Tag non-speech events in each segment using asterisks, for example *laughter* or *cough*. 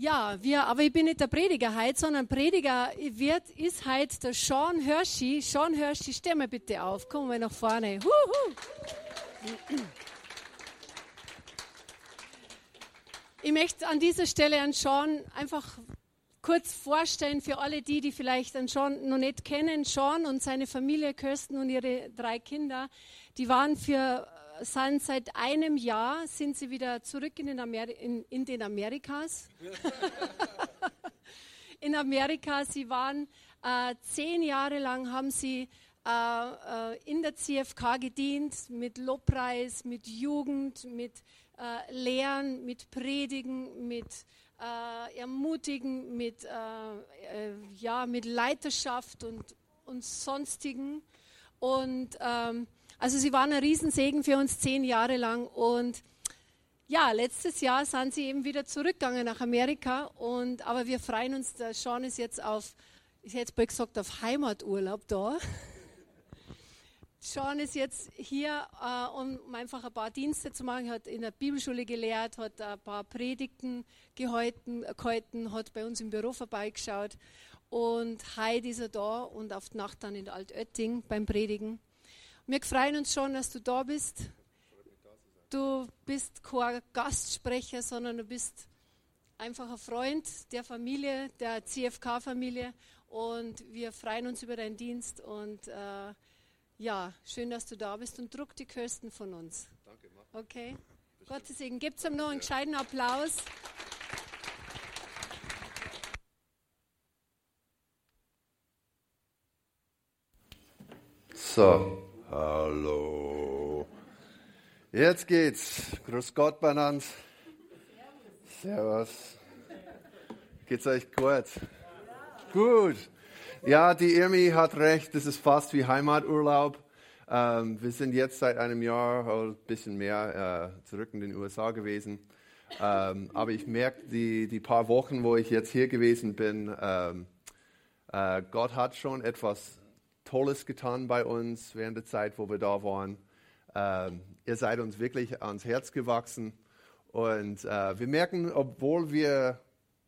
Ja, wir, aber ich bin nicht der Prediger heute, sondern Prediger wird, ist heute der Sean Hershey. Sean Hershey, steh mal bitte auf, komm mal nach vorne. Huhu. Ich möchte an dieser Stelle an Sean einfach kurz vorstellen für alle die, die vielleicht an Sean noch nicht kennen. Sean und seine Familie, Kirsten und ihre drei Kinder, die waren für sind seit einem Jahr sind sie wieder zurück in den, Ameri in, in den Amerikas. *laughs* in Amerika, sie waren äh, zehn Jahre lang, haben sie äh, äh in der CFK gedient mit Lobpreis, mit Jugend, mit äh, Lehren, mit Predigen, mit äh, Ermutigen, mit, äh, ja, mit Leiterschaft und, und sonstigen. Und ähm, also sie waren ein Riesensegen für uns zehn Jahre lang und ja, letztes Jahr sind sie eben wieder zurückgegangen nach Amerika und aber wir freuen uns, der Sean ist jetzt auf, ich hätte bald gesagt, auf Heimaturlaub da. *laughs* Sean ist jetzt hier, äh, um einfach ein paar Dienste zu machen. Er hat in der Bibelschule gelehrt, hat ein paar Predigten gehalten, gehalten hat bei uns im Büro vorbeigeschaut. Und heute ist er da und auf die Nacht dann in Altötting beim Predigen. Wir freuen uns schon, dass du da bist. Du bist kein Gastsprecher, sondern du bist einfach ein Freund der Familie, der CFK-Familie. Und wir freuen uns über deinen Dienst. Und äh, ja, schön, dass du da bist. Und druck die Kirsten von uns. Danke, Marc. Okay. Gottes Segen. Gibt es ihm noch einen gescheiten Applaus? So, Hallo. Jetzt geht's. Grüß Gott, Banans. Servus. Geht's euch gut? Gut. Ja, die Irmi hat recht. Das ist fast wie Heimaturlaub. Ähm, wir sind jetzt seit einem Jahr oder ein bisschen mehr äh, zurück in den USA gewesen. Ähm, aber ich merke, die, die paar Wochen, wo ich jetzt hier gewesen bin, ähm, äh, Gott hat schon etwas Tolles getan bei uns während der Zeit, wo wir da waren. Ähm, ihr seid uns wirklich ans Herz gewachsen. Und äh, wir merken, obwohl wir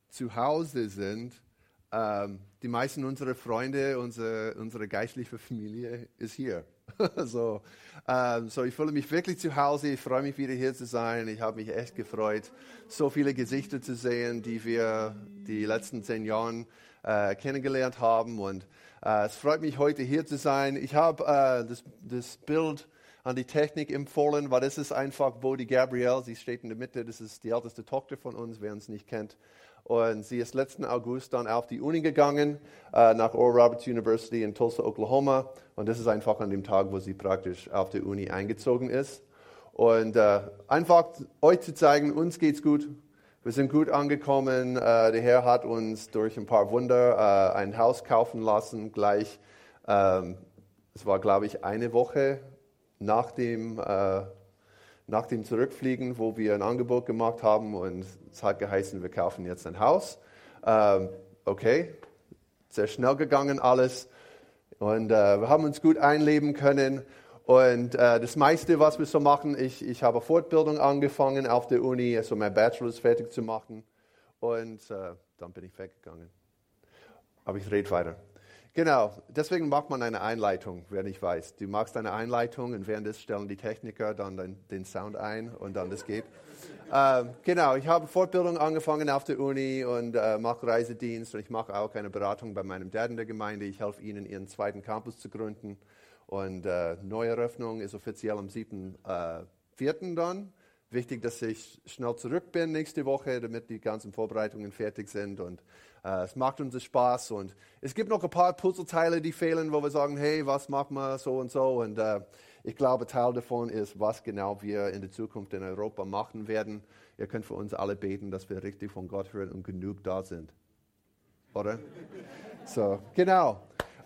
zu Hause sind, ähm, die meisten unserer Freunde, unsere, unsere geistliche Familie ist hier. *laughs* so, ähm, so, ich fühle mich wirklich zu Hause. Ich freue mich wieder hier zu sein. Ich habe mich echt gefreut, so viele Gesichter zu sehen, die wir die letzten zehn Jahre äh, kennengelernt haben. Und es freut mich, heute hier zu sein. Ich habe äh, das, das, Bild an die Technik empfohlen, weil das ist einfach Bodie Gabrielle. Sie steht in der Mitte. Das ist die älteste Tochter von uns, wer uns nicht kennt. Und sie ist letzten August dann auf die Uni gegangen, äh, nach Oral Roberts University in Tulsa, Oklahoma. Und das ist einfach an dem Tag, wo sie praktisch auf die Uni eingezogen ist. Und äh, einfach euch zu zeigen, uns geht's gut, wir sind gut angekommen. Äh, der Herr hat uns durch ein paar Wunder äh, ein Haus kaufen lassen. Gleich, ähm, es war, glaube ich, eine Woche nach dem, äh, nach dem Zurückfliegen, wo wir ein Angebot gemacht haben. Und es hat geheißen, wir kaufen jetzt ein Haus. Ähm, okay, sehr schnell gegangen alles. Und wir haben uns gut einleben können. Und äh, das meiste, was wir so machen, ich, ich habe Fortbildung angefangen auf der Uni, also mein Bachelor fertig zu machen. Und äh, dann bin ich weggegangen. Aber ich rede weiter. Genau, deswegen macht man eine Einleitung, wer nicht weiß. Du machst eine Einleitung und während des stellen die Techniker dann den, den Sound ein und dann das geht. ähm, genau, ich habe Fortbildung angefangen auf der Uni und äh, mache Reisedienst und ich mache auch eine Beratung bei meinem Dad in der Gemeinde. Ich helfe ihnen, ihren zweiten Campus zu gründen. Und äh, Neueröffnung ist offiziell am 7.4. Äh, dann. Wichtig, dass ich schnell zurück bin nächste Woche, damit die ganzen Vorbereitungen fertig sind. Und äh, es macht uns Spaß. Und es gibt noch ein paar Puzzleteile, die fehlen, wo wir sagen, hey, was machen wir so und so. Und äh, ich glaube, Teil davon ist, was genau wir in der Zukunft in Europa machen werden. Ihr könnt für uns alle beten, dass wir richtig von Gott hören und genug da sind. Oder? so, genau.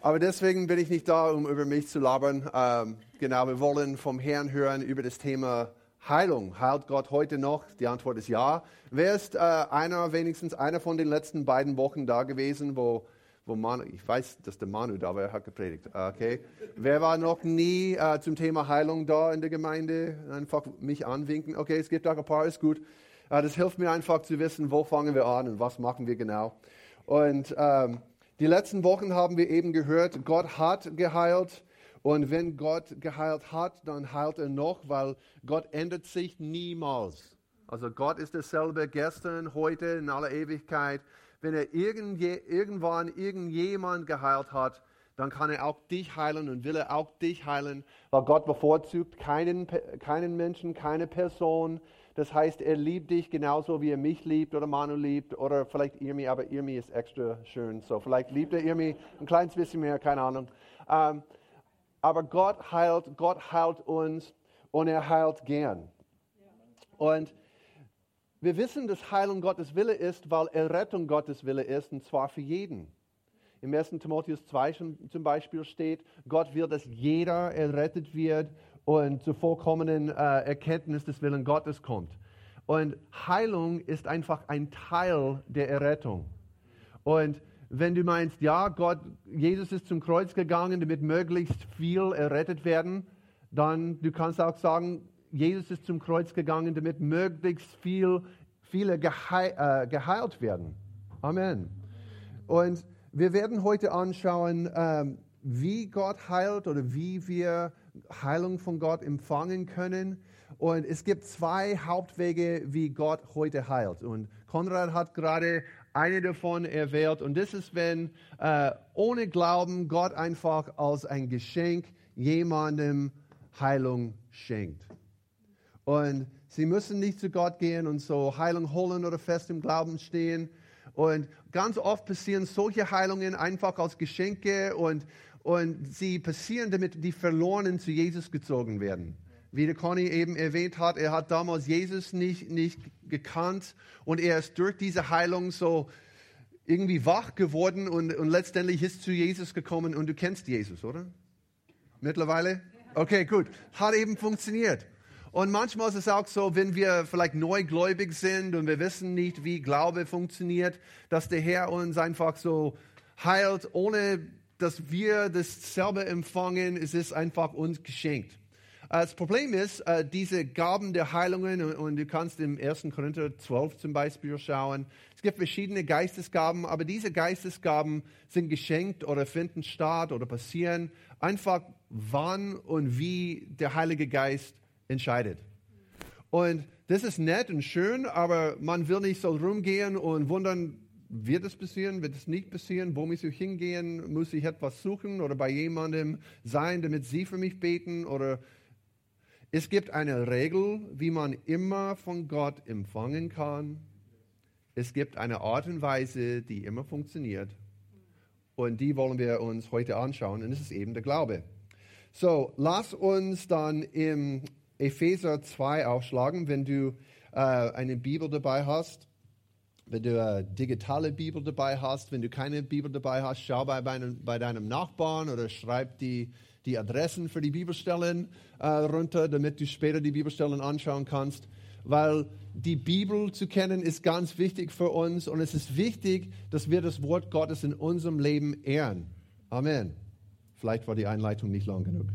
Aber deswegen bin ich nicht da, um über mich zu labern. Ähm, genau, wir wollen vom Herrn hören über das Thema Heilung. Heilt Gott heute noch? Die Antwort ist ja. Wer ist äh, einer, wenigstens einer von den letzten beiden Wochen da gewesen, wo, wo Manu, ich weiß, dass der Manu da war, er hat gepredigt. Okay. Wer war noch nie äh, zum Thema Heilung da in der Gemeinde? Einfach mich anwinken. Okay, es gibt auch ein paar, ist gut. Äh, das hilft mir einfach zu wissen, wo fangen wir an und was machen wir genau. Und ähm, die letzten Wochen haben wir eben gehört, Gott hat geheilt. Und wenn Gott geheilt hat, dann heilt er noch, weil Gott ändert sich niemals. Also Gott ist dasselbe gestern, heute, in aller Ewigkeit. Wenn er irgendwann irgendjemand geheilt hat, dann kann er auch dich heilen und will er auch dich heilen, weil Gott bevorzugt keinen, keinen Menschen, keine Person. Das heißt, er liebt dich genauso, wie er mich liebt oder Manu liebt oder vielleicht Irmi, aber Irmi ist extra schön. So, vielleicht liebt er Irmi ein kleines bisschen mehr, keine Ahnung. Ähm, aber Gott heilt, Gott heilt uns und er heilt gern. Und wir wissen, dass Heilung Gottes Wille ist, weil Errettung Gottes Wille ist, und zwar für jeden. Im 1. Timotheus 2 zum Beispiel steht, Gott will, dass jeder errettet wird und zur vollkommenen äh, Erkenntnis des Willen Gottes kommt. Und Heilung ist einfach ein Teil der Errettung. Und wenn du meinst, ja, Gott, Jesus ist zum Kreuz gegangen, damit möglichst viel errettet werden, dann du kannst auch sagen, Jesus ist zum Kreuz gegangen, damit möglichst viel, viele geheil, äh, geheilt werden. Amen. Und wir werden heute anschauen, ähm, wie Gott heilt oder wie wir Heilung von Gott empfangen können. Und es gibt zwei Hauptwege, wie Gott heute heilt. Und Konrad hat gerade eine davon erwählt. Und das ist, wenn äh, ohne Glauben Gott einfach als ein Geschenk jemandem Heilung schenkt. Und sie müssen nicht zu Gott gehen und so Heilung holen oder fest im Glauben stehen. Und ganz oft passieren solche Heilungen einfach als Geschenke und, und sie passieren, damit die Verlorenen zu Jesus gezogen werden wie der Conny eben erwähnt hat, er hat damals Jesus nicht, nicht gekannt und er ist durch diese Heilung so irgendwie wach geworden und, und letztendlich ist zu Jesus gekommen und du kennst Jesus, oder? Mittlerweile? Okay, gut. Hat eben funktioniert. Und manchmal ist es auch so, wenn wir vielleicht neugläubig sind und wir wissen nicht, wie Glaube funktioniert, dass der Herr uns einfach so heilt, ohne dass wir das selber empfangen. Es ist einfach uns geschenkt. Äh, das Problem ist, äh, diese Gaben der Heilungen, und du kannst im 1. Korinther 12 zum Beispiel schauen, es gibt verschiedene Geistesgaben, aber diese Geistesgaben sind geschenkt oder finden statt oder passieren einfach wann und wie der Heilige Geist entscheidet. Und das ist nett und schön, aber man will nicht so rumgehen und wundern, wird es passieren, wird es nicht passieren, wo muss ich hingehen, muss ich etwas suchen oder bei jemandem sein, damit sie für mich beten oder es gibt eine Regel, wie man immer von Gott empfangen kann. Es gibt eine Art und Weise, die immer funktioniert. Und die wollen wir uns heute anschauen. Und es ist eben der Glaube. So, lass uns dann im Epheser 2 aufschlagen, wenn du äh, eine Bibel dabei hast. Wenn du eine digitale Bibel dabei hast, wenn du keine Bibel dabei hast, schau bei, bei deinem Nachbarn oder schreib die die Adressen für die Bibelstellen äh, runter, damit du später die Bibelstellen anschauen kannst. Weil die Bibel zu kennen ist ganz wichtig für uns und es ist wichtig, dass wir das Wort Gottes in unserem Leben ehren. Amen. Vielleicht war die Einleitung nicht lang genug.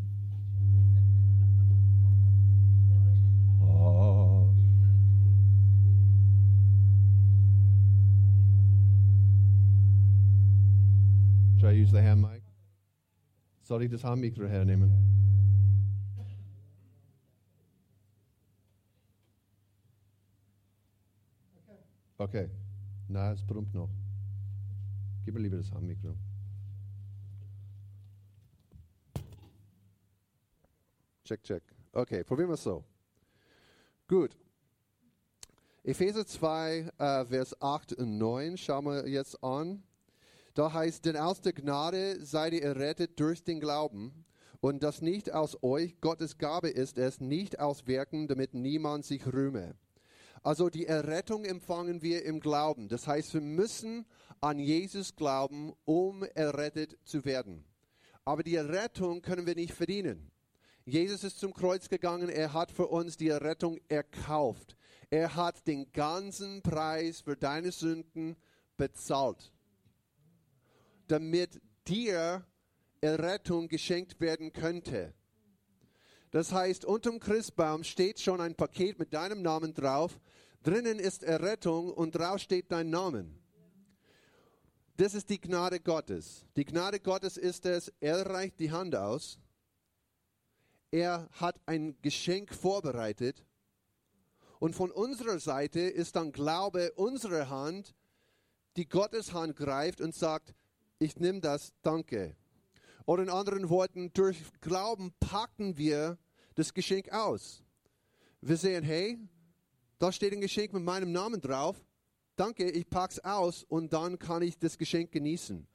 Use the hand mic? Soll ich das Handmikro hernehmen? Okay. Na, es brummt noch. Gib mir lieber das Handmikro. Check, check. Okay, probieren wir es so. Gut. Epheser 2, äh, Vers 8 und 9 schauen wir jetzt an. Da heißt, denn aus der Gnade seid ihr errettet durch den Glauben. Und das nicht aus euch, Gottes Gabe ist es, nicht aus Werken, damit niemand sich rühme. Also die Errettung empfangen wir im Glauben. Das heißt, wir müssen an Jesus glauben, um errettet zu werden. Aber die Errettung können wir nicht verdienen. Jesus ist zum Kreuz gegangen, er hat für uns die Errettung erkauft. Er hat den ganzen Preis für deine Sünden bezahlt, damit dir Errettung geschenkt werden könnte. Das heißt, unterm Christbaum steht schon ein Paket mit deinem Namen drauf. Drinnen ist Errettung und drauf steht dein Name. Das ist die Gnade Gottes. Die Gnade Gottes ist es, er reicht die Hand aus. Er hat ein Geschenk vorbereitet. Und von unserer Seite ist dann Glaube unsere Hand, die Gottes Hand greift und sagt, ich nehme das, danke. Oder in anderen Worten, durch Glauben packen wir das Geschenk aus. Wir sehen, hey, da steht ein Geschenk mit meinem Namen drauf. Danke, ich pack's aus und dann kann ich das Geschenk genießen.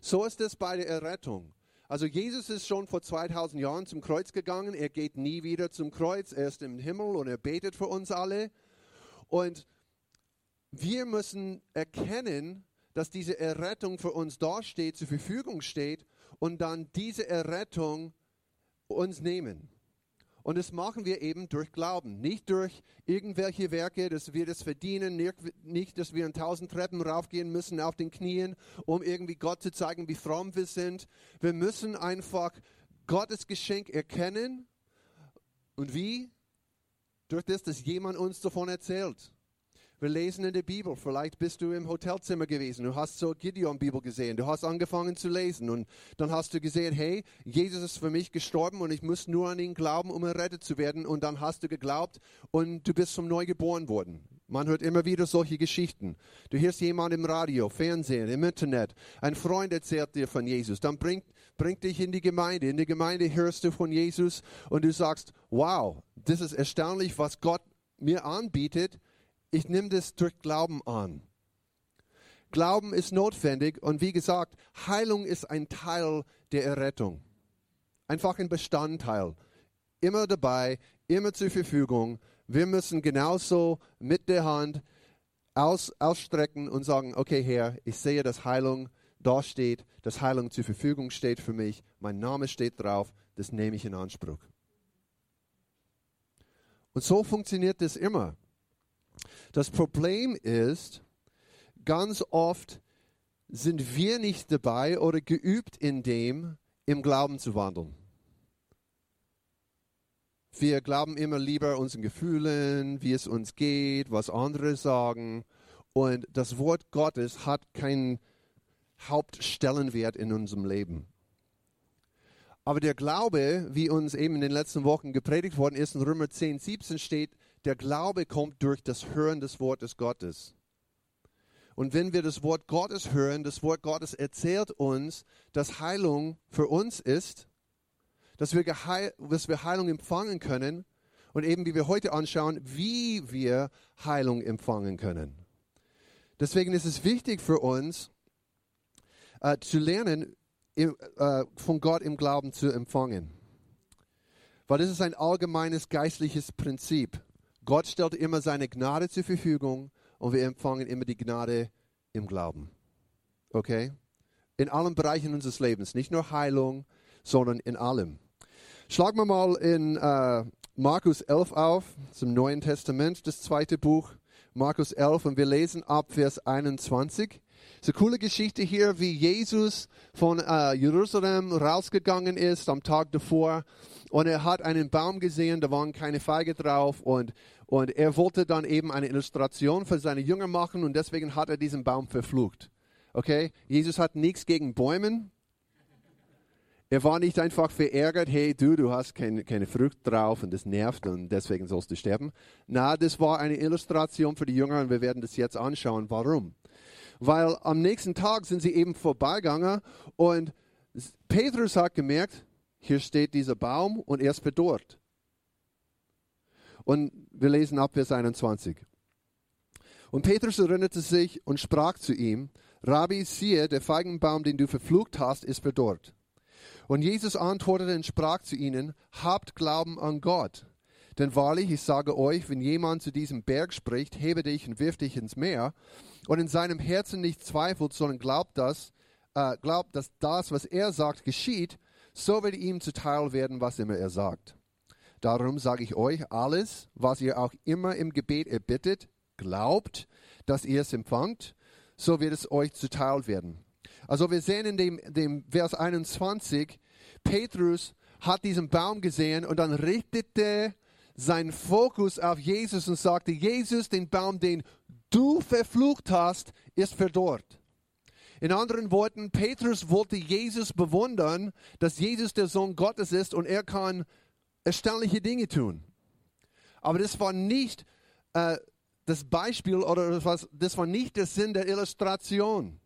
So ist es bei der Errettung. Also Jesus ist schon vor 2000 Jahren zum Kreuz gegangen. Er geht nie wieder zum Kreuz. Er ist im Himmel und er betet für uns alle. Und wir müssen erkennen, dass diese Errettung für uns dasteht, zur Verfügung steht und dann diese Errettung uns nehmen. Und das machen wir eben durch Glauben, nicht durch irgendwelche Werke, dass wir das verdienen, nicht, dass wir in tausend Treppen raufgehen müssen auf den Knien, um irgendwie Gott zu zeigen, wie fromm wir sind. Wir müssen einfach Gottes Geschenk erkennen. Und wie? Durch das, dass jemand uns davon erzählt. Wir lesen in der Bibel. Vielleicht bist du im Hotelzimmer gewesen. Du hast so Gideon-Bibel gesehen. Du hast angefangen zu lesen. Und dann hast du gesehen, hey, Jesus ist für mich gestorben und ich muss nur an ihn glauben, um errettet zu werden. Und dann hast du geglaubt und du bist zum Neu geboren worden. Man hört immer wieder solche Geschichten. Du hörst jemanden im Radio, Fernsehen, im Internet. Ein Freund erzählt dir von Jesus. Dann bringt, bringt dich in die Gemeinde. In der Gemeinde hörst du von Jesus und du sagst, wow, das ist erstaunlich, was Gott mir anbietet ich nehme das durch Glauben an. Glauben ist notwendig und wie gesagt, Heilung ist ein Teil der Errettung. Einfach ein Bestandteil. Immer dabei, immer zur Verfügung. Wir müssen genauso mit der Hand aus, ausstrecken und sagen, okay Herr, ich sehe, dass Heilung da steht, dass Heilung zur Verfügung steht für mich, mein Name steht drauf, das nehme ich in Anspruch. Und so funktioniert das immer. Das Problem ist, ganz oft sind wir nicht dabei oder geübt in dem, im Glauben zu wandeln. Wir glauben immer lieber unseren Gefühlen, wie es uns geht, was andere sagen. Und das Wort Gottes hat keinen Hauptstellenwert in unserem Leben. Aber der Glaube, wie uns eben in den letzten Wochen gepredigt worden ist, in Römer 10, 17 steht, der Glaube kommt durch das Hören des Wortes Gottes. Und wenn wir das Wort Gottes hören, das Wort Gottes erzählt uns, dass Heilung für uns ist, dass wir, dass wir Heilung empfangen können und eben wie wir heute anschauen, wie wir Heilung empfangen können. Deswegen ist es wichtig für uns äh, zu lernen, im, äh, von Gott im Glauben zu empfangen. Weil das ist ein allgemeines geistliches Prinzip. Gott stellt immer seine Gnade zur Verfügung und wir empfangen immer die Gnade im Glauben. Okay? In allen Bereichen unseres Lebens, nicht nur Heilung, sondern in allem. Schlagen wir mal in äh, Markus 11 auf, zum Neuen Testament, das zweite Buch, Markus 11, und wir lesen ab Vers 21. Es ist eine coole Geschichte hier, wie Jesus von äh, Jerusalem rausgegangen ist am Tag davor und er hat einen Baum gesehen, da waren keine Feige drauf und, und er wollte dann eben eine Illustration für seine Jünger machen und deswegen hat er diesen Baum verflucht. Okay? Jesus hat nichts gegen Bäumen. Er war nicht einfach verärgert, hey du, du hast keine, keine Frucht drauf und das nervt und deswegen sollst du sterben. Na, das war eine Illustration für die Jünger und wir werden das jetzt anschauen. Warum? Weil am nächsten Tag sind sie eben vorbeigegangen und Petrus hat gemerkt, hier steht dieser Baum und er ist verdorrt. Und wir lesen ab Vers 21. Und Petrus erinnerte sich und sprach zu ihm, Rabbi, siehe, der Feigenbaum, den du verflucht hast, ist verdorrt. Und Jesus antwortete und sprach zu ihnen, habt Glauben an Gott. Denn wahrlich, ich sage euch, wenn jemand zu diesem Berg spricht, hebe dich und wirf dich ins Meer, und in seinem Herzen nicht zweifelt, sondern glaubt, dass, äh, glaubt, dass das, was er sagt, geschieht, so wird ihm zuteil werden, was immer er sagt. Darum sage ich euch, alles, was ihr auch immer im Gebet erbittet, glaubt, dass ihr es empfangt, so wird es euch zuteil werden. Also wir sehen in dem, dem Vers 21, Petrus hat diesen Baum gesehen und dann richtete sein Fokus auf Jesus und sagte, Jesus, den Baum, den du verflucht hast, ist verdorrt. In anderen Worten, Petrus wollte Jesus bewundern, dass Jesus der Sohn Gottes ist und er kann erstaunliche Dinge tun. Aber das war nicht äh, das Beispiel oder das war, das war nicht der Sinn der Illustration.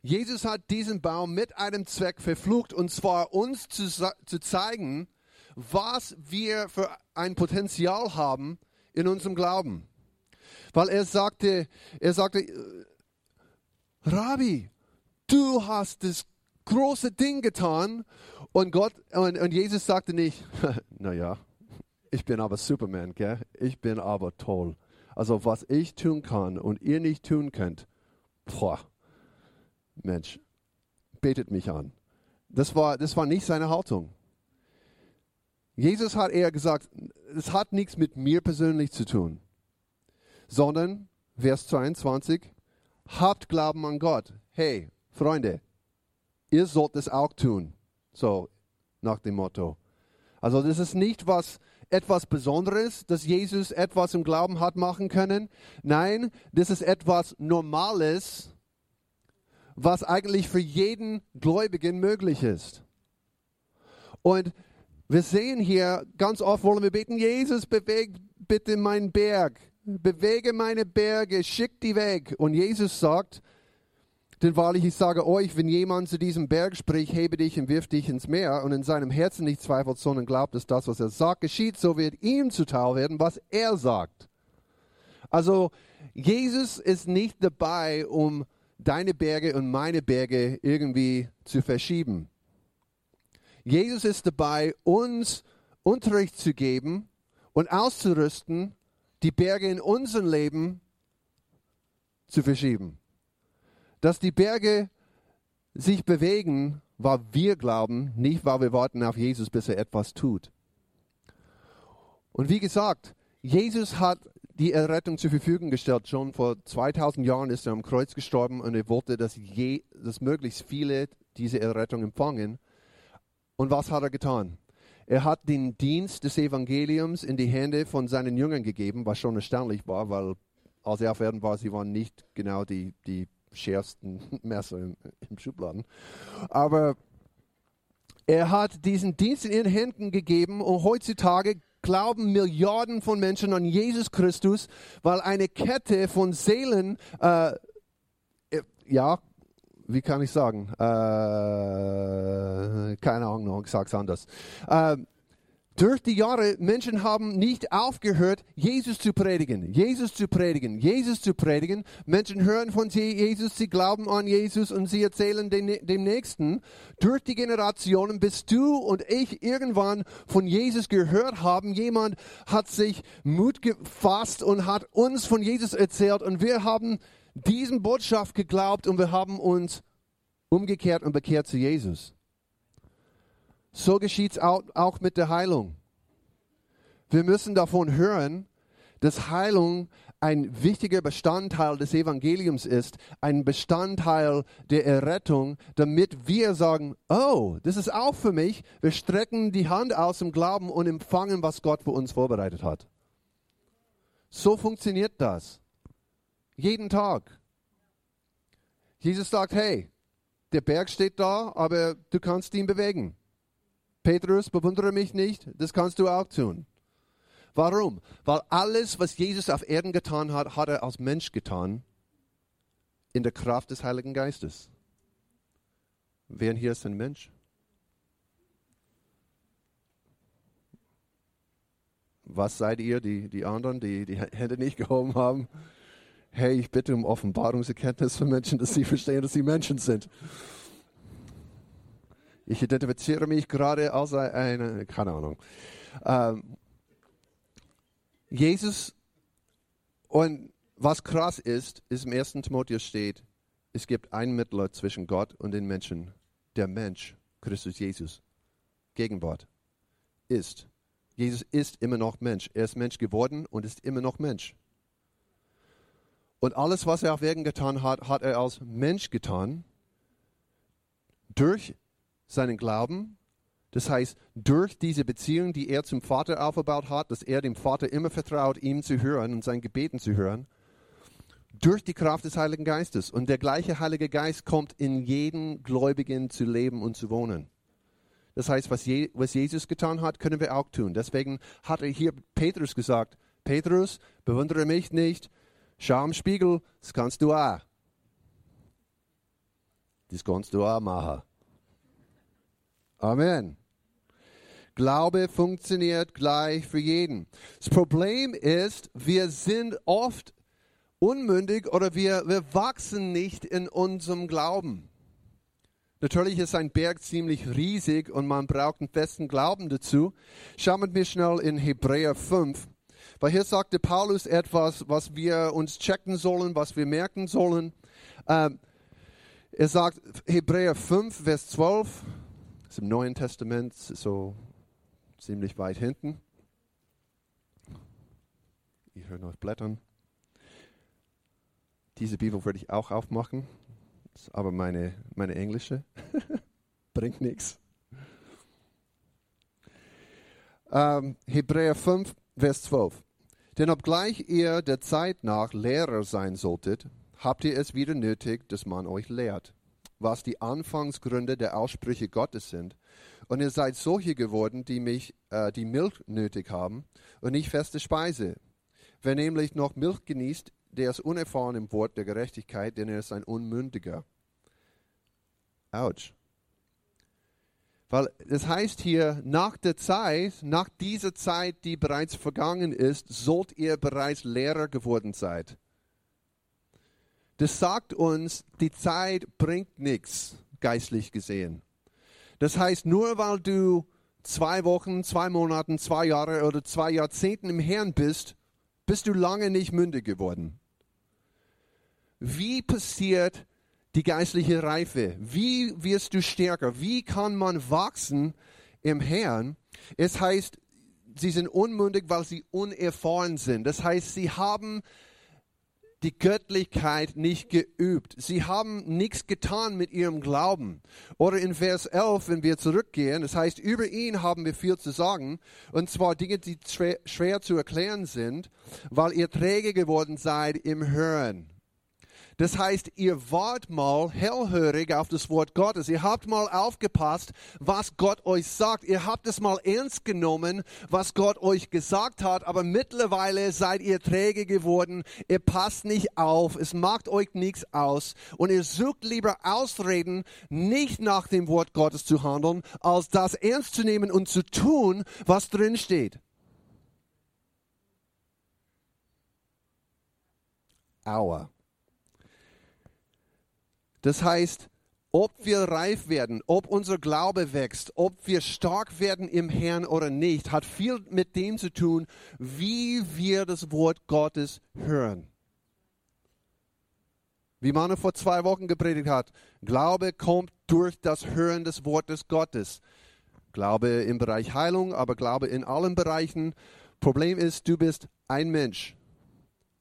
Jesus hat diesen Baum mit einem Zweck verflucht und zwar uns zu, zu zeigen, was wir für ein Potenzial haben in unserem Glauben. Weil er sagte, er sagte, Rabbi, du hast das große Ding getan. Und Gott und, und Jesus sagte nicht, *laughs* naja, ich bin aber Superman, gell? ich bin aber toll. Also was ich tun kann und ihr nicht tun könnt, boah, Mensch, betet mich an. Das war, das war nicht seine Haltung. Jesus hat eher gesagt, es hat nichts mit mir persönlich zu tun, sondern, Vers 22, habt Glauben an Gott. Hey, Freunde, ihr sollt es auch tun. So, nach dem Motto. Also das ist nicht was etwas Besonderes, dass Jesus etwas im Glauben hat machen können. Nein, das ist etwas Normales, was eigentlich für jeden Gläubigen möglich ist. Und wir sehen hier, ganz oft wollen wir beten, Jesus, bewegt bitte meinen Berg bewege meine Berge, schick die weg. Und Jesus sagt, denn wahrlich, ich sage euch, wenn jemand zu diesem Berg spricht, hebe dich und wirf dich ins Meer und in seinem Herzen nicht zweifelt, sondern glaubt, dass das, was er sagt, geschieht, so wird ihm zuteil werden, was er sagt. Also, Jesus ist nicht dabei, um deine Berge und meine Berge irgendwie zu verschieben. Jesus ist dabei, uns Unterricht zu geben und auszurüsten, die Berge in unserem Leben zu verschieben. Dass die Berge sich bewegen, weil wir glauben, nicht weil wir warten auf Jesus, bis er etwas tut. Und wie gesagt, Jesus hat die Errettung zur Verfügung gestellt. Schon vor 2000 Jahren ist er am Kreuz gestorben und er wollte, dass, je, dass möglichst viele diese Errettung empfangen. Und was hat er getan? Er hat den Dienst des Evangeliums in die Hände von seinen Jüngern gegeben, was schon erstaunlich war, weil als er auf Erden war, sie waren nicht genau die, die schärfsten *laughs* Messer im, im Schubladen. Aber er hat diesen Dienst in ihren Händen gegeben und heutzutage glauben Milliarden von Menschen an Jesus Christus, weil eine Kette von Seelen, äh, äh ja, wie kann ich sagen? Äh, keine Ahnung, ich sage es anders. Äh, durch die Jahre, Menschen haben nicht aufgehört, Jesus zu predigen, Jesus zu predigen, Jesus zu predigen. Menschen hören von Jesus, sie glauben an Jesus und sie erzählen den, dem Nächsten. Durch die Generationen, bis du und ich irgendwann von Jesus gehört haben, jemand hat sich Mut gefasst und hat uns von Jesus erzählt und wir haben diesen Botschaft geglaubt und wir haben uns umgekehrt und bekehrt zu Jesus. So geschieht es auch, auch mit der Heilung. Wir müssen davon hören, dass Heilung ein wichtiger Bestandteil des Evangeliums ist, ein Bestandteil der Errettung, damit wir sagen, oh, das ist auch für mich. Wir strecken die Hand aus im Glauben und empfangen, was Gott für uns vorbereitet hat. So funktioniert das. Jeden Tag. Jesus sagt, hey, der Berg steht da, aber du kannst ihn bewegen. Petrus, bewundere mich nicht, das kannst du auch tun. Warum? Weil alles, was Jesus auf Erden getan hat, hat er als Mensch getan, in der Kraft des Heiligen Geistes. Wer hier ist ein Mensch? Was seid ihr, die, die anderen, die die Hände nicht gehoben haben? Hey, ich bitte um Offenbarungserkenntnis für Menschen, dass sie verstehen, dass sie Menschen sind. Ich identifiziere mich gerade als eine, keine Ahnung. Ähm, Jesus und was krass ist, ist im 1. Timotheus steht, es gibt einen Mittler zwischen Gott und den Menschen, der Mensch, Christus Jesus. Gegenwart. Ist. Jesus ist immer noch Mensch. Er ist Mensch geworden und ist immer noch Mensch. Und alles, was er auf Erden getan hat, hat er als Mensch getan. Durch seinen Glauben. Das heißt, durch diese Beziehung, die er zum Vater aufgebaut hat, dass er dem Vater immer vertraut, ihm zu hören und seinen Gebeten zu hören. Durch die Kraft des Heiligen Geistes. Und der gleiche Heilige Geist kommt in jeden Gläubigen zu leben und zu wohnen. Das heißt, was, Je was Jesus getan hat, können wir auch tun. Deswegen hat er hier Petrus gesagt, Petrus, bewundere mich nicht, schau im Spiegel, das kannst du auch. Das kannst du auch machen. Amen. Glaube funktioniert gleich für jeden. Das Problem ist, wir sind oft unmündig oder wir, wir wachsen nicht in unserem Glauben. Natürlich ist ein Berg ziemlich riesig und man braucht einen festen Glauben dazu. Schauen wir schnell in Hebräer 5. Weil hier sagte Paulus etwas, was wir uns checken sollen, was wir merken sollen. Ähm, er sagt Hebräer 5, Vers 12, das ist im Neuen Testament, so ziemlich weit hinten. Ich höre noch Blättern. Diese Bibel würde ich auch aufmachen aber meine, meine englische *laughs* bringt nichts. Ähm, Hebräer 5, Vers 12. Denn obgleich ihr der Zeit nach Lehrer sein solltet, habt ihr es wieder nötig, dass man euch lehrt, was die Anfangsgründe der Aussprüche Gottes sind. Und ihr seid solche geworden, die mich, äh, die Milch nötig haben und nicht feste Speise. Wer nämlich noch Milch genießt, der ist unerfahren im Wort der Gerechtigkeit, denn er ist ein Unmündiger. Autsch. Weil es heißt hier, nach der Zeit, nach dieser Zeit, die bereits vergangen ist, sollt ihr bereits Lehrer geworden sein. Das sagt uns, die Zeit bringt nichts, geistlich gesehen. Das heißt, nur weil du zwei Wochen, zwei Monate, zwei Jahre oder zwei Jahrzehnten im Herrn bist, bist du lange nicht mündig geworden. Wie passiert die geistliche Reife? Wie wirst du stärker? Wie kann man wachsen im Herrn? Es heißt, sie sind unmündig, weil sie unerfahren sind. Das heißt, sie haben die Göttlichkeit nicht geübt. Sie haben nichts getan mit ihrem Glauben. Oder in Vers 11, wenn wir zurückgehen, das heißt, über ihn haben wir viel zu sagen, und zwar Dinge, die schwer, zu erklären sind, weil ihr träge geworden seid im Hören. Das heißt, ihr wart mal hellhörig auf das Wort Gottes. Ihr habt mal aufgepasst, was Gott euch sagt. Ihr habt es mal ernst genommen, was Gott euch gesagt hat. Aber mittlerweile seid ihr träge geworden. Ihr passt nicht auf. Es macht euch nichts aus. Und ihr sucht lieber Ausreden, nicht nach dem Wort Gottes zu handeln, als das ernst zu nehmen und zu tun, was drin steht. Aua. Das heißt, ob wir reif werden, ob unser Glaube wächst, ob wir stark werden im Herrn oder nicht, hat viel mit dem zu tun, wie wir das Wort Gottes hören. Wie Manu vor zwei Wochen gepredigt hat, Glaube kommt durch das Hören des Wortes Gottes. Glaube im Bereich Heilung, aber Glaube in allen Bereichen. Problem ist, du bist ein Mensch.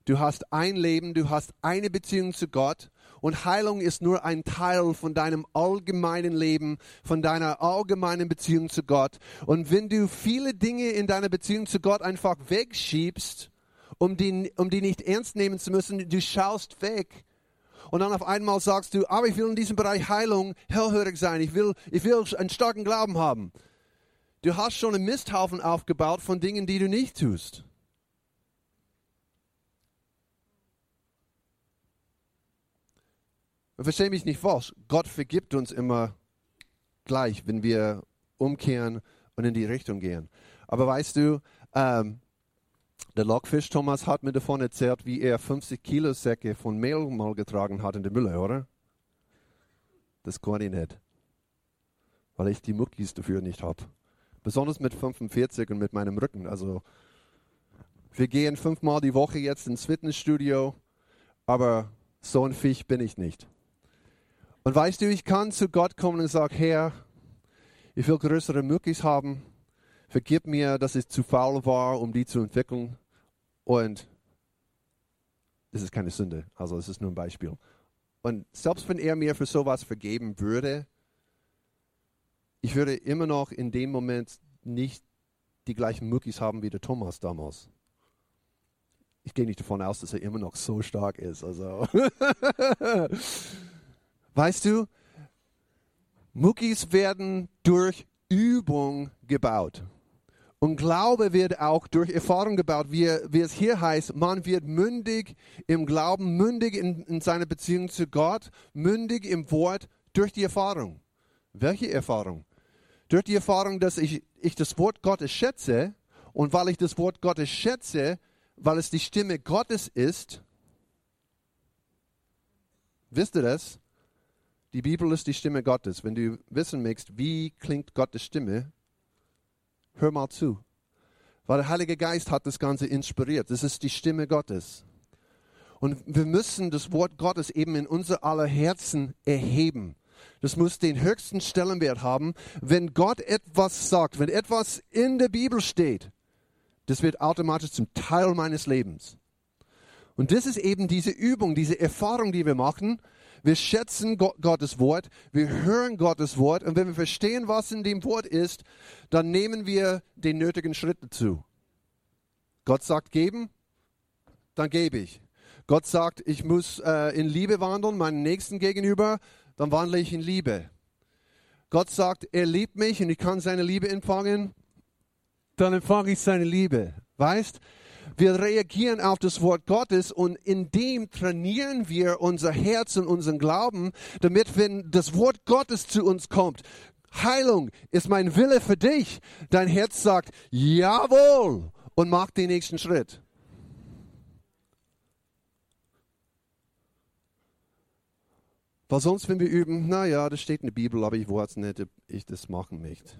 Du hast ein Leben, du hast eine Beziehung zu Gott und Heilung ist nur ein Teil von deinem allgemeinen Leben, von deiner allgemeinen Beziehung zu Gott. Und wenn du viele Dinge in deiner Beziehung zu Gott einfach wegschiebst, um die, um die nicht ernst nehmen zu müssen, du schaust weg. Und dann auf einmal sagst du, aber ich will in diesem Bereich Heilung hellhörig sein. Ich will, ich will einen starken Glauben haben. Du hast schon einen Misthaufen aufgebaut von Dingen, die du nicht tust. Verstehe mich nicht falsch. Gott vergibt uns immer gleich, wenn wir umkehren und in die Richtung gehen. Aber weißt du, ähm, der Lockfisch Thomas hat mir davon erzählt, wie er 50 Kilo Säcke von Mehl mal getragen hat in der Mülle, oder? Das kann ich nicht. Weil ich die Muckis dafür nicht habe. Besonders mit 45 und mit meinem Rücken. Also, wir gehen fünfmal die Woche jetzt ins Fitnessstudio, aber so ein Fisch bin ich nicht. Und weißt du, ich kann zu Gott kommen und sagen, Herr, Ich will größere Möglichkeiten haben. Vergib mir, dass ich zu faul war, um die zu entwickeln. Und es ist keine Sünde, also es ist nur ein Beispiel. Und selbst wenn er mir für sowas vergeben würde, ich würde immer noch in dem Moment nicht die gleichen Möglichkeiten haben wie der Thomas damals. Ich gehe nicht davon aus, dass er immer noch so stark ist. Also. *laughs* weißt du, Muckis werden durch Übung gebaut. Und Glaube wird auch durch Erfahrung gebaut, wie, wie, es hier heißt, man wird mündig im Glauben, mündig in, in seiner Beziehung zu Gott, mündig im Wort durch die Erfahrung. Welche Erfahrung? Durch die Erfahrung, dass ich, ich das Wort Gottes schätze und weil ich das Wort Gottes schätze, weil es die Stimme Gottes ist, wisst ihr das? Die Bibel ist die Stimme Gottes. Wenn du wissen möchtest, wie klingt Gottes Stimme, hör mal zu. Weil der Heilige Geist hat das Ganze inspiriert. Das ist die Stimme Gottes. Und wir müssen das Wort Gottes eben in unser aller Herzen erheben. Das muss den höchsten Stellenwert haben. Wenn Gott etwas sagt, wenn etwas in der Bibel steht, das wird automatisch zum Teil meines Lebens. Und das ist eben diese Übung, diese Erfahrung, die wir machen. Wir schätzen Gott, Gottes Wort, wir hören Gottes Wort und wenn wir verstehen, was in dem Wort ist, dann nehmen wir den nötigen Schritt dazu. Gott sagt geben, dann gebe ich. Gott sagt, ich muss äh, in Liebe wandeln, meinen Nächsten gegenüber, dann wandle ich in Liebe. Gott sagt, er liebt mich und ich kann seine Liebe empfangen, dann empfange ich seine Liebe. Weißt? Wir reagieren auf das Wort Gottes und in dem trainieren wir unser Herz und unseren Glauben, damit wenn das Wort Gottes zu uns kommt, Heilung ist mein Wille für dich, dein Herz sagt, jawohl, und macht den nächsten Schritt. Weil sonst, wenn wir üben, naja, das steht in der Bibel, aber ich weiß nicht, ich das machen möchte.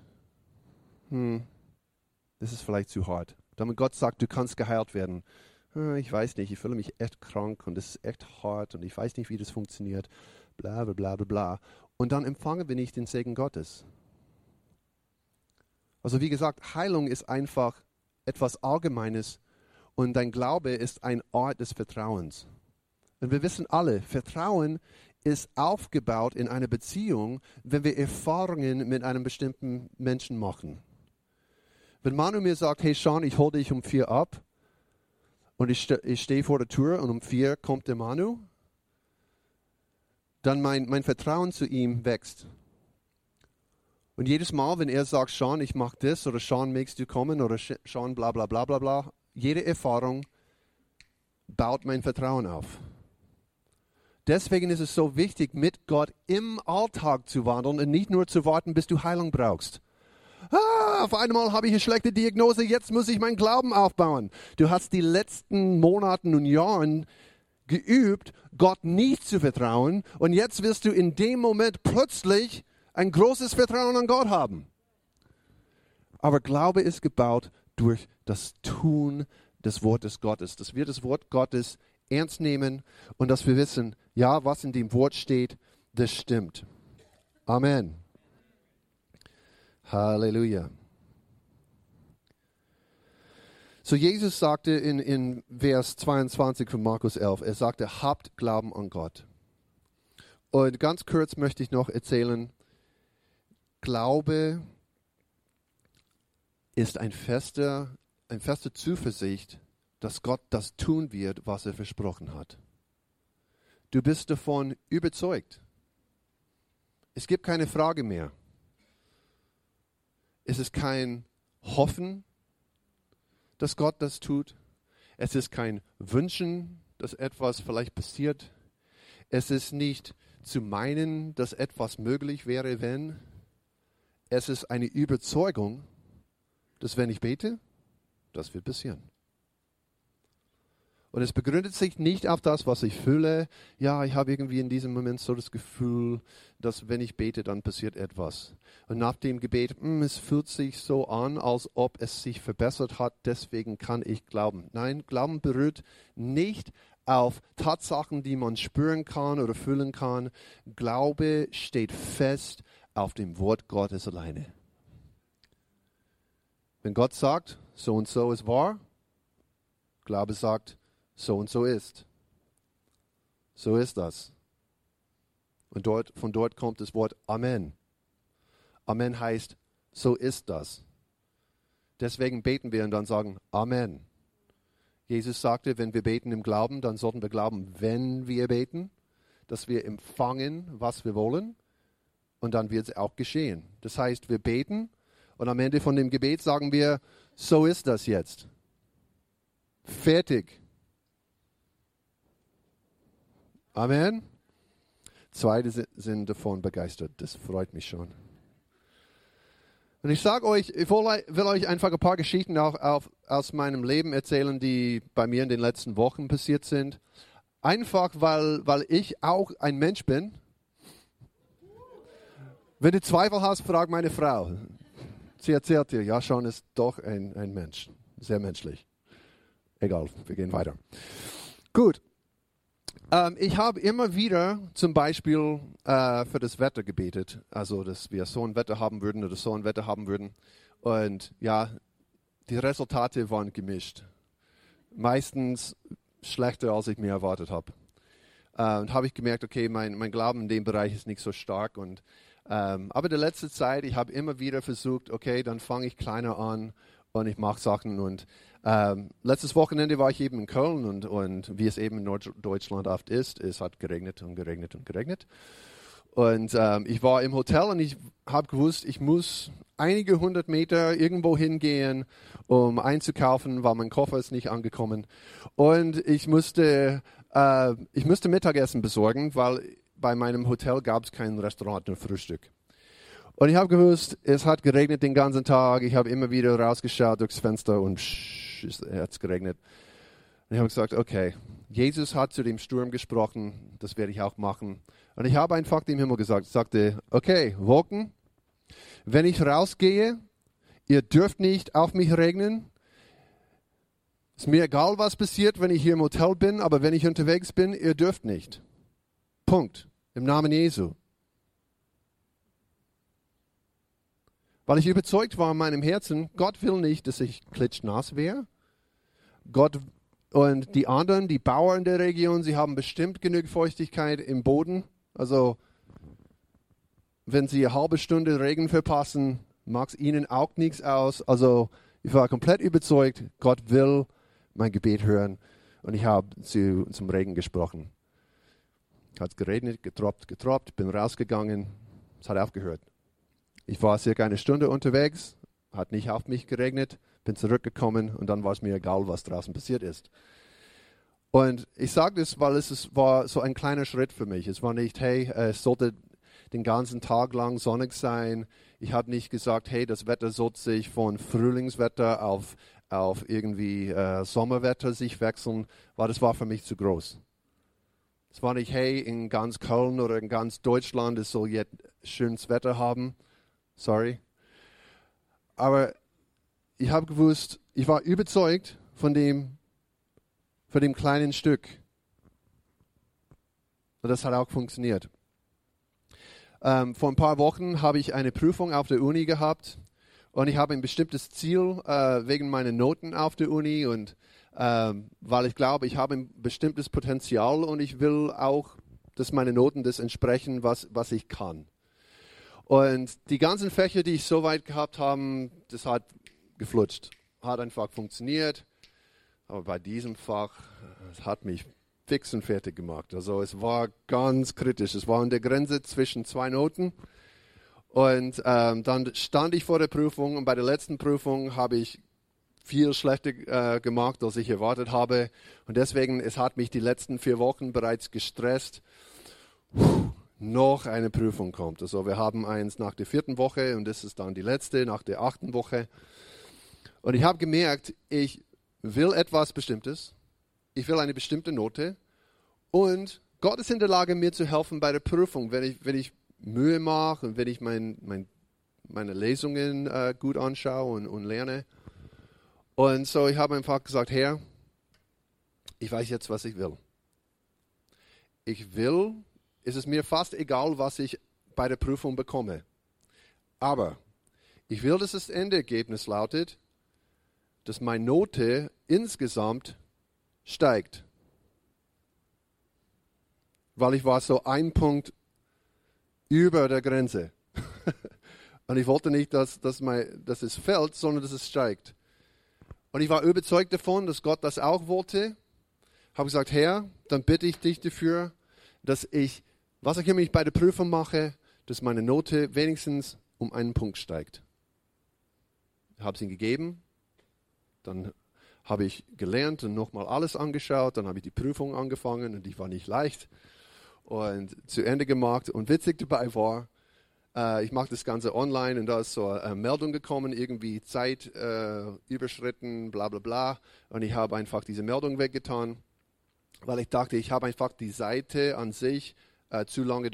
Hm, das ist vielleicht zu hart. Damit Gott sagt, du kannst geheilt werden. Hm, ich weiß nicht, ich fühle mich echt krank und das ist echt hart und ich weiß nicht, wie das funktioniert. Bla bla bla bla bla. Und dann empfangen wir nicht den Segen Gottes. Also wie gesagt, Heilung ist einfach etwas Allgemeines und dein Glaube ist ein Ort des Vertrauens. Und wir wissen alle, Vertrauen ist aufgebaut in einer Beziehung, wenn wir Erfahrungen mit einem bestimmten Menschen machen. Wenn Manu mir sagt, hey Sean, ich hole dich um vier ab und ich, ste ich stehe vor der Tür und um vier kommt der Manu, dann mein, mein Vertrauen zu ihm wächst. Und jedes Mal, wenn er sagt, Sean, ich mache das oder Sean, magst du kommen oder Sean, bla bla bla bla bla, jede Erfahrung baut mein Vertrauen auf. Deswegen ist es so wichtig, mit Gott im Alltag zu wandeln und nicht nur zu warten, bis du Heilung brauchst. Ah, auf einmal habe ich eine schlechte Diagnose, jetzt muss ich meinen Glauben aufbauen. Du hast die letzten Monate und Jahren geübt, Gott nicht zu vertrauen und jetzt wirst du in dem Moment plötzlich ein großes Vertrauen an Gott haben. Aber Glaube ist gebaut durch das Tun des Wortes Gottes, dass wir das Wort Gottes ernst nehmen und dass wir wissen, ja, was in dem Wort steht, das stimmt. Amen. Halleluja. So Jesus sagte in, in Vers 22 von Markus 11, er sagte, habt Glauben an Gott. Und ganz kurz möchte ich noch erzählen, Glaube ist ein fester, eine feste Zuversicht, dass Gott das tun wird, was er versprochen hat. Du bist davon überzeugt. Es gibt keine Frage mehr. Es ist kein Hoffen, dass Gott das tut. Es ist kein Wünschen, dass etwas vielleicht passiert. Es ist nicht zu meinen, dass etwas möglich wäre, wenn. Es ist eine Überzeugung, dass wenn ich bete, das wird passieren. Und es begründet sich nicht auf das, was ich fühle. Ja, ich habe irgendwie in diesem Moment so das Gefühl, dass wenn ich bete, dann passiert etwas. Und nach dem Gebet, mh, hm, es fühlt sich so an, als ob es sich verbessert hat, deswegen kann ich glauben. Nein, Glauben berührt nicht auf Tatsachen, die man spüren kann oder fühlen kann. Glaube steht fest auf dem Wort Gottes alleine. Wenn Gott sagt, so und so ist wahr, Glaube sagt, so und so ist. So ist das. Und dort, von dort kommt das Wort Amen. Amen heißt, so ist das. Deswegen beten wir und dann sagen Amen. Jesus sagte, wenn wir beten im Glauben, dann sollten wir glauben, wenn wir beten, dass wir empfangen, was wir wollen. Und dann wird es auch geschehen. Das heißt, wir beten und am Ende von dem Gebet sagen wir, so ist das jetzt. Fertig. Amen. Zwei sind davon begeistert. Das freut mich schon. Und ich sage euch, ich will euch einfach ein paar Geschichten auch, auch aus meinem Leben erzählen, die bei mir in den letzten Wochen passiert sind. Einfach, weil, weil ich auch ein Mensch bin. Wenn du Zweifel hast, frag meine Frau. Sie erzählt dir, ja, schon ist doch ein, ein Mensch. Sehr menschlich. Egal, wir gehen weiter. Gut. Ähm, ich habe immer wieder zum Beispiel äh, für das Wetter gebetet, also dass wir so ein Wetter haben würden oder so ein Wetter haben würden. Und ja, die Resultate waren gemischt. Meistens schlechter, als ich mir erwartet habe. Äh, und habe ich gemerkt, okay, mein, mein Glauben in dem Bereich ist nicht so stark. Und, ähm, aber in der letzten Zeit, ich habe immer wieder versucht, okay, dann fange ich kleiner an und ich mache Sachen. Und ähm, letztes Wochenende war ich eben in Köln und, und wie es eben in Norddeutschland oft ist, es hat geregnet und geregnet und geregnet. Und ähm, ich war im Hotel und ich habe gewusst, ich muss einige hundert Meter irgendwo hingehen, um einzukaufen, weil mein Koffer ist nicht angekommen. Und ich musste, äh, ich musste Mittagessen besorgen, weil bei meinem Hotel gab es kein Restaurant, nur Frühstück. Und ich habe gewusst, es hat geregnet den ganzen Tag. Ich habe immer wieder rausgeschaut durchs Fenster und psch, es hat geregnet. Und ich habe gesagt, okay, Jesus hat zu dem Sturm gesprochen, das werde ich auch machen. Und ich habe einfach dem Himmel gesagt, sagte, okay, Wolken, wenn ich rausgehe, ihr dürft nicht auf mich regnen. Ist mir egal, was passiert, wenn ich hier im Hotel bin, aber wenn ich unterwegs bin, ihr dürft nicht. Punkt. Im Namen Jesu. Weil ich überzeugt war in meinem Herzen, Gott will nicht, dass ich klitschnass wäre. Gott und die anderen, die Bauern der Region, sie haben bestimmt genug Feuchtigkeit im Boden. Also wenn sie eine halbe Stunde Regen verpassen, macht es ihnen auch nichts aus. Also ich war komplett überzeugt, Gott will mein Gebet hören. Und ich habe zu, zum Regen gesprochen. Hat geregnet, getroppt, getroppt, bin rausgegangen, es hat aufgehört. Ich war circa eine Stunde unterwegs, hat nicht auf mich geregnet, bin zurückgekommen und dann war es mir egal, was draußen passiert ist. Und ich sage das, weil es war so ein kleiner Schritt für mich. Es war nicht, hey, es sollte den ganzen Tag lang sonnig sein. Ich habe nicht gesagt, hey, das Wetter sollte sich von Frühlingswetter auf, auf irgendwie äh, Sommerwetter sich wechseln, weil das war für mich zu groß. Es war nicht, hey, in ganz Köln oder in ganz Deutschland, es soll jetzt schönes Wetter haben. Sorry. Aber ich habe gewusst, ich war überzeugt von dem, von dem kleinen Stück. Und das hat auch funktioniert. Ähm, vor ein paar Wochen habe ich eine Prüfung auf der Uni gehabt und ich habe ein bestimmtes Ziel äh, wegen meiner Noten auf der Uni und ähm, weil ich glaube, ich habe ein bestimmtes Potenzial und ich will auch, dass meine Noten das entsprechen, was, was ich kann. Und die ganzen Fächer, die ich so weit gehabt habe, das hat geflutscht. Hat einfach funktioniert. Aber bei diesem Fach, es hat mich fix und fertig gemacht. Also es war ganz kritisch. Es war an der Grenze zwischen zwei Noten. Und ähm, dann stand ich vor der Prüfung und bei der letzten Prüfung habe ich viel schlechter äh, gemacht, als ich erwartet habe. Und deswegen, es hat mich die letzten vier Wochen bereits gestresst. Puh noch eine Prüfung kommt. Also wir haben eins nach der vierten Woche und das ist dann die letzte nach der achten Woche. Und ich habe gemerkt, ich will etwas Bestimmtes. Ich will eine bestimmte Note. Und Gott ist in der Lage, mir zu helfen bei der Prüfung, wenn ich, wenn ich Mühe mache und wenn ich mein, mein, meine Lesungen äh, gut anschaue und, und lerne. Und so, ich habe einfach gesagt, Herr, ich weiß jetzt, was ich will. Ich will ist es mir fast egal, was ich bei der Prüfung bekomme. Aber ich will, dass das Endergebnis lautet, dass meine Note insgesamt steigt. Weil ich war so ein Punkt über der Grenze. *laughs* Und ich wollte nicht, dass, dass, mein, dass es fällt, sondern dass es steigt. Und ich war überzeugt davon, dass Gott das auch wollte. Habe gesagt, Herr, dann bitte ich dich dafür, dass ich, was auch immer ich bei der Prüfung mache, dass meine Note wenigstens um einen Punkt steigt. Ich habe es ihm gegeben, dann habe ich gelernt und nochmal alles angeschaut, dann habe ich die Prüfung angefangen und die war nicht leicht und zu Ende gemacht. Und witzig dabei war, äh, ich mache das Ganze online und da ist so eine Meldung gekommen, irgendwie Zeit äh, überschritten, bla bla bla. Und ich habe einfach diese Meldung weggetan, weil ich dachte, ich habe einfach die Seite an sich äh, zu lange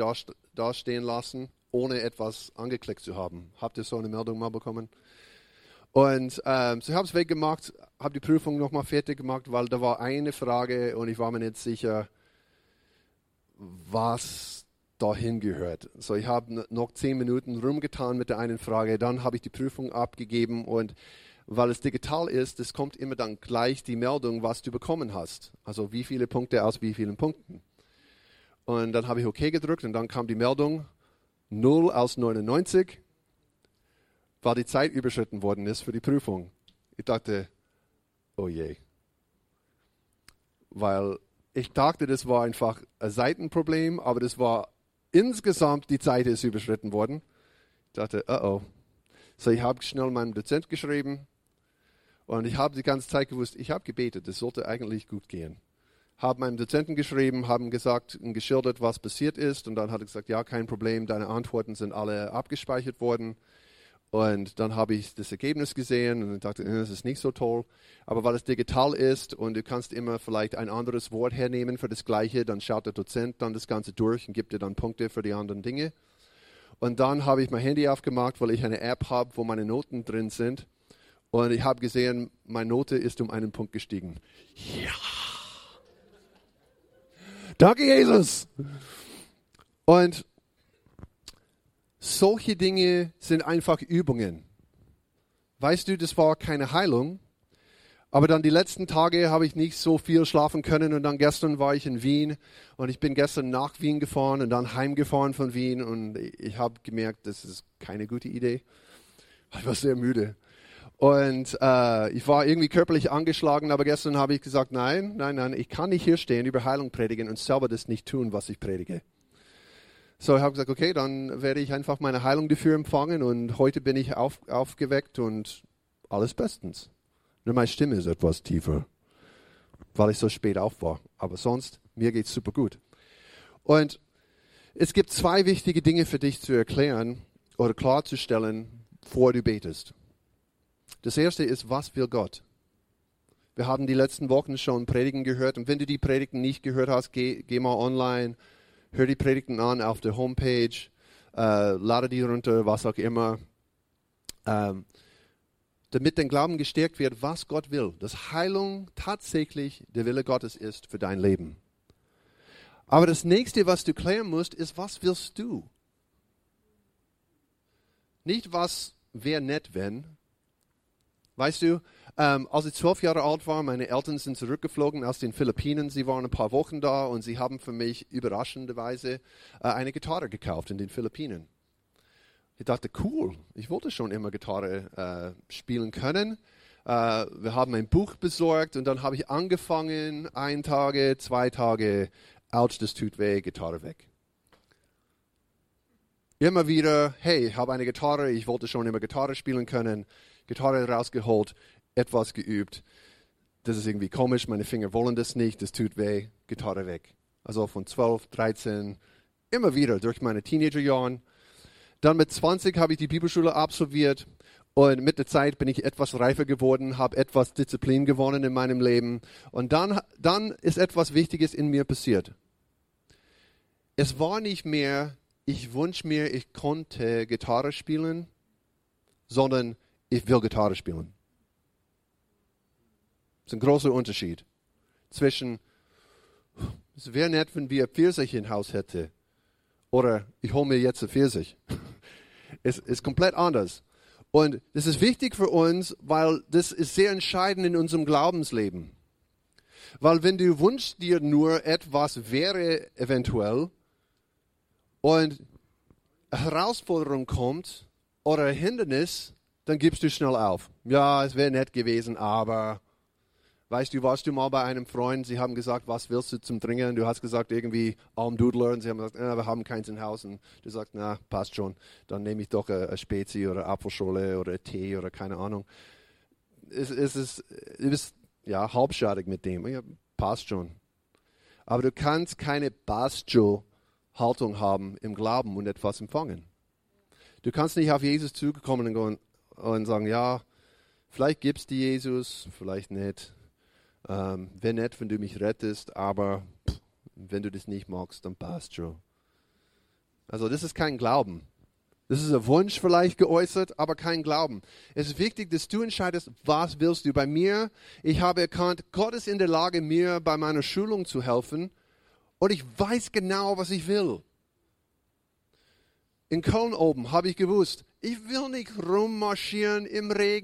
dastehen lassen, ohne etwas angeklickt zu haben. Habt ihr so eine Meldung mal bekommen? Und ähm, so ich habe es weggemacht, habe die Prüfung nochmal fertig gemacht, weil da war eine Frage und ich war mir nicht sicher, was dahin gehört. So, ich habe noch zehn Minuten rumgetan mit der einen Frage, dann habe ich die Prüfung abgegeben und weil es digital ist, es kommt immer dann gleich die Meldung, was du bekommen hast. Also wie viele Punkte aus wie vielen Punkten. Und dann habe ich OK gedrückt und dann kam die Meldung 0 aus 99, weil die Zeit überschritten worden ist für die Prüfung. Ich dachte, oh je. Weil ich dachte, das war einfach ein Seitenproblem, aber das war insgesamt die Zeit ist überschritten worden. Ich dachte, oh oh. So, ich habe schnell meinem Dozent geschrieben und ich habe die ganze Zeit gewusst, ich habe gebetet, das sollte eigentlich gut gehen. Habe meinem Dozenten geschrieben, haben gesagt und geschildert, was passiert ist und dann hat er gesagt, ja, kein Problem, deine Antworten sind alle abgespeichert worden. Und dann habe ich das Ergebnis gesehen und dachte, äh, das ist nicht so toll. Aber weil es digital ist und du kannst immer vielleicht ein anderes Wort hernehmen für das Gleiche, dann schaut der Dozent dann das Ganze durch und gibt dir dann Punkte für die anderen Dinge. Und dann habe ich mein Handy aufgemacht, weil ich eine App habe, wo meine Noten drin sind. Und ich habe gesehen, meine Note ist um einen Punkt gestiegen. Ja. Danke, Jesus. Und solche Dinge sind einfach Übungen. Weißt du, das war keine Heilung. Aber dann die letzten Tage habe ich nicht so viel schlafen können und dann gestern war ich in Wien und ich bin gestern nach Wien gefahren und dann heimgefahren von Wien und ich habe gemerkt, das ist keine gute Idee. Ich war sehr müde. Und äh, ich war irgendwie körperlich angeschlagen, aber gestern habe ich gesagt, nein, nein, nein, ich kann nicht hier stehen, über Heilung predigen und selber das nicht tun, was ich predige. So, ich habe gesagt, okay, dann werde ich einfach meine Heilung dafür empfangen und heute bin ich auf, aufgeweckt und alles bestens. Nur meine Stimme ist etwas tiefer, weil ich so spät auf war. Aber sonst, mir geht es super gut. Und es gibt zwei wichtige Dinge für dich zu erklären oder klarzustellen, bevor du betest. Das erste ist, was will Gott? Wir haben die letzten Wochen schon Predigen gehört und wenn du die Predigen nicht gehört hast, geh, geh mal online hör die Predigten an auf der Homepage, äh, lade die runter, was auch immer. Ähm, damit dein Glauben gestärkt wird, was Gott will. Dass Heilung tatsächlich der Wille Gottes ist für dein Leben. Aber das nächste, was du klären musst, ist, was willst du? Nicht was wäre nett, wenn. Weißt du, ähm, als ich zwölf Jahre alt war, meine Eltern sind zurückgeflogen aus den Philippinen. Sie waren ein paar Wochen da und sie haben für mich überraschenderweise äh, eine Gitarre gekauft in den Philippinen. Ich dachte, cool, ich wollte schon immer Gitarre äh, spielen können. Äh, wir haben ein Buch besorgt und dann habe ich angefangen, ein Tage, zwei Tage, ouch, das tut weh, Gitarre weg. Immer wieder, hey, ich habe eine Gitarre, ich wollte schon immer Gitarre spielen können, Gitarre rausgeholt, etwas geübt. Das ist irgendwie komisch, meine Finger wollen das nicht, das tut weh, Gitarre weg. Also von 12, 13, immer wieder durch meine Teenagerjahren. Dann mit 20 habe ich die Bibelschule absolviert und mit der Zeit bin ich etwas reifer geworden, habe etwas Disziplin gewonnen in meinem Leben. Und dann, dann ist etwas Wichtiges in mir passiert. Es war nicht mehr, ich wünsche mir, ich konnte Gitarre spielen, sondern ich will Gitarre spielen. Ist ein großer Unterschied zwischen, es wäre nett, wenn wir Pfirsich im Haus hätten. Oder ich hole mir jetzt ein Pfirsich. *laughs* es ist komplett anders. Und das ist wichtig für uns, weil das ist sehr entscheidend in unserem Glaubensleben. Weil wenn du wünschst dir nur etwas wäre eventuell und Herausforderung kommt oder Hindernis, dann gibst du schnell auf. Ja, es wäre nett gewesen, aber weißt du, warst du mal bei einem Freund, sie haben gesagt, was willst du zum Trinken? Du hast gesagt, irgendwie Almdudler und sie haben gesagt, äh, wir haben keins im Haus. Und du sagst, na, passt schon, dann nehme ich doch eine, Spezi oder Apfelschorle oder Tee oder keine Ahnung. Es, es ist, du bist ja, halbschadig mit dem. Ja, passt schon. Aber du kannst keine Bastjo-Haltung haben im Glauben und etwas empfangen. Du kannst nicht auf Jesus zugekommen und, und sagen, ja, vielleicht gibt es die Jesus, vielleicht nicht. Ähm, Wäre nett, wenn du mich rettest, aber pff, wenn du das nicht magst, dann passt schon. Also das ist kein Glauben. Das ist ein Wunsch vielleicht geäußert, aber kein Glauben. Es ist wichtig, dass du entscheidest, was willst du. Bei mir, ich habe erkannt, Gott ist in der Lage, mir bei meiner Schulung zu helfen und ich weiß genau, was ich will. In Köln oben habe ich gewusst, ich will nicht rummarschieren im Regen.